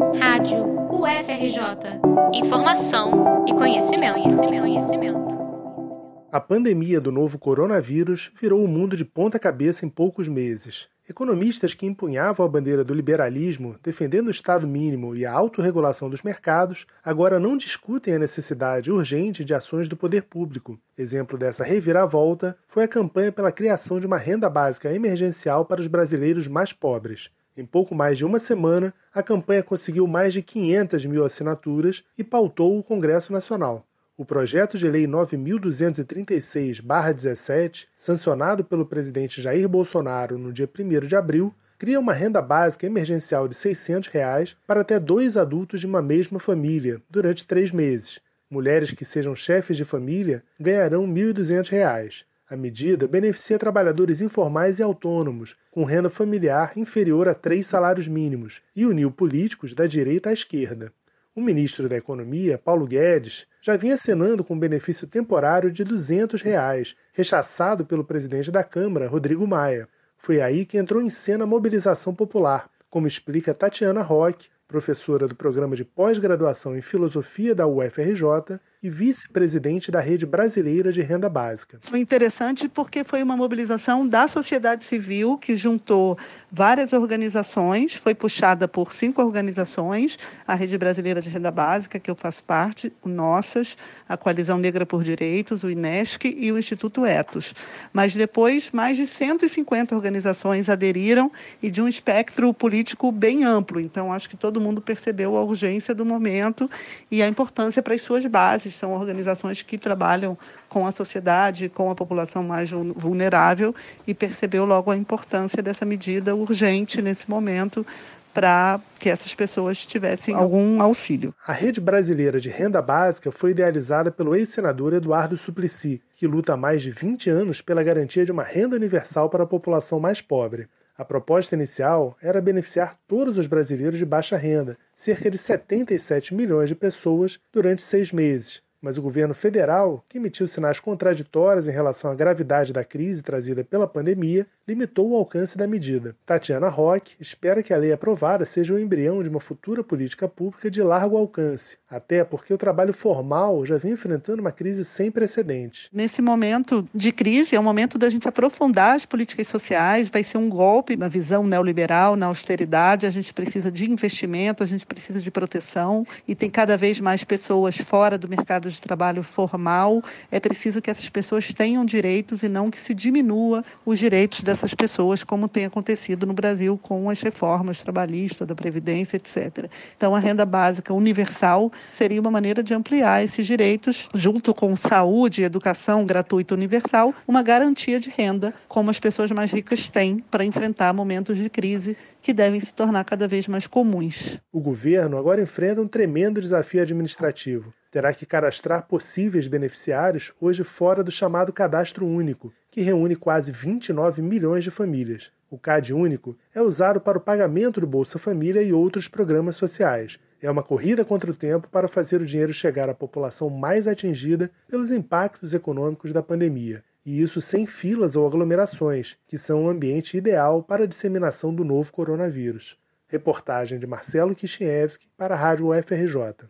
Rádio UFRJ. Informação e conhecimento, conhecimento, conhecimento. A pandemia do novo coronavírus virou o mundo de ponta cabeça em poucos meses. Economistas que empunhavam a bandeira do liberalismo, defendendo o Estado mínimo e a autorregulação dos mercados, agora não discutem a necessidade urgente de ações do poder público. Exemplo dessa reviravolta foi a campanha pela criação de uma renda básica emergencial para os brasileiros mais pobres. Em pouco mais de uma semana, a campanha conseguiu mais de 500 mil assinaturas e pautou o Congresso Nacional. O projeto de lei 9236-17, sancionado pelo presidente Jair Bolsonaro no dia 1 de abril, cria uma renda básica emergencial de 600 reais para até dois adultos de uma mesma família durante três meses. Mulheres que sejam chefes de família ganharão R$ 1.200. A medida beneficia trabalhadores informais e autônomos, com renda familiar inferior a três salários mínimos, e uniu políticos da direita à esquerda. O ministro da Economia, Paulo Guedes, já vinha acenando com um benefício temporário de 200 reais, rechaçado pelo presidente da Câmara, Rodrigo Maia. Foi aí que entrou em cena a mobilização popular, como explica Tatiana Roque, professora do programa de pós-graduação em filosofia da UFRJ e vice-presidente da Rede Brasileira de Renda Básica. Foi interessante porque foi uma mobilização da sociedade civil que juntou várias organizações, foi puxada por cinco organizações, a Rede Brasileira de Renda Básica, que eu faço parte, o Nossas, a Coalizão Negra por Direitos, o INESC e o Instituto Etos. Mas depois, mais de 150 organizações aderiram e de um espectro político bem amplo. Então, acho que todo mundo percebeu a urgência do momento e a importância para as suas bases são organizações que trabalham com a sociedade, com a população mais vulnerável e percebeu logo a importância dessa medida urgente nesse momento para que essas pessoas tivessem algum auxílio. A Rede Brasileira de Renda Básica foi idealizada pelo ex-senador Eduardo Suplicy, que luta há mais de 20 anos pela garantia de uma renda universal para a população mais pobre. A proposta inicial era beneficiar todos os brasileiros de baixa renda, cerca de 77 milhões de pessoas, durante seis meses, mas o governo federal, que emitiu sinais contraditórios em relação à gravidade da crise trazida pela pandemia, limitou o alcance da medida. Tatiana Roque espera que a lei aprovada seja o embrião de uma futura política pública de largo alcance, até porque o trabalho formal já vem enfrentando uma crise sem precedentes. Nesse momento de crise, é o momento da gente aprofundar as políticas sociais, vai ser um golpe na visão neoliberal, na austeridade, a gente precisa de investimento, a gente precisa de proteção e tem cada vez mais pessoas fora do mercado de trabalho formal. É preciso que essas pessoas tenham direitos e não que se diminua os direitos dessas essas pessoas, como tem acontecido no Brasil com as reformas trabalhistas, da Previdência, etc. Então, a renda básica universal seria uma maneira de ampliar esses direitos, junto com saúde, educação gratuita universal, uma garantia de renda, como as pessoas mais ricas têm para enfrentar momentos de crise que devem se tornar cada vez mais comuns. O governo agora enfrenta um tremendo desafio administrativo terá que cadastrar possíveis beneficiários hoje fora do chamado Cadastro Único, que reúne quase 29 milhões de famílias. O CAD Único é usado para o pagamento do Bolsa Família e outros programas sociais. É uma corrida contra o tempo para fazer o dinheiro chegar à população mais atingida pelos impactos econômicos da pandemia. E isso sem filas ou aglomerações, que são o ambiente ideal para a disseminação do novo coronavírus. Reportagem de Marcelo Kishinevski para a Rádio UFRJ.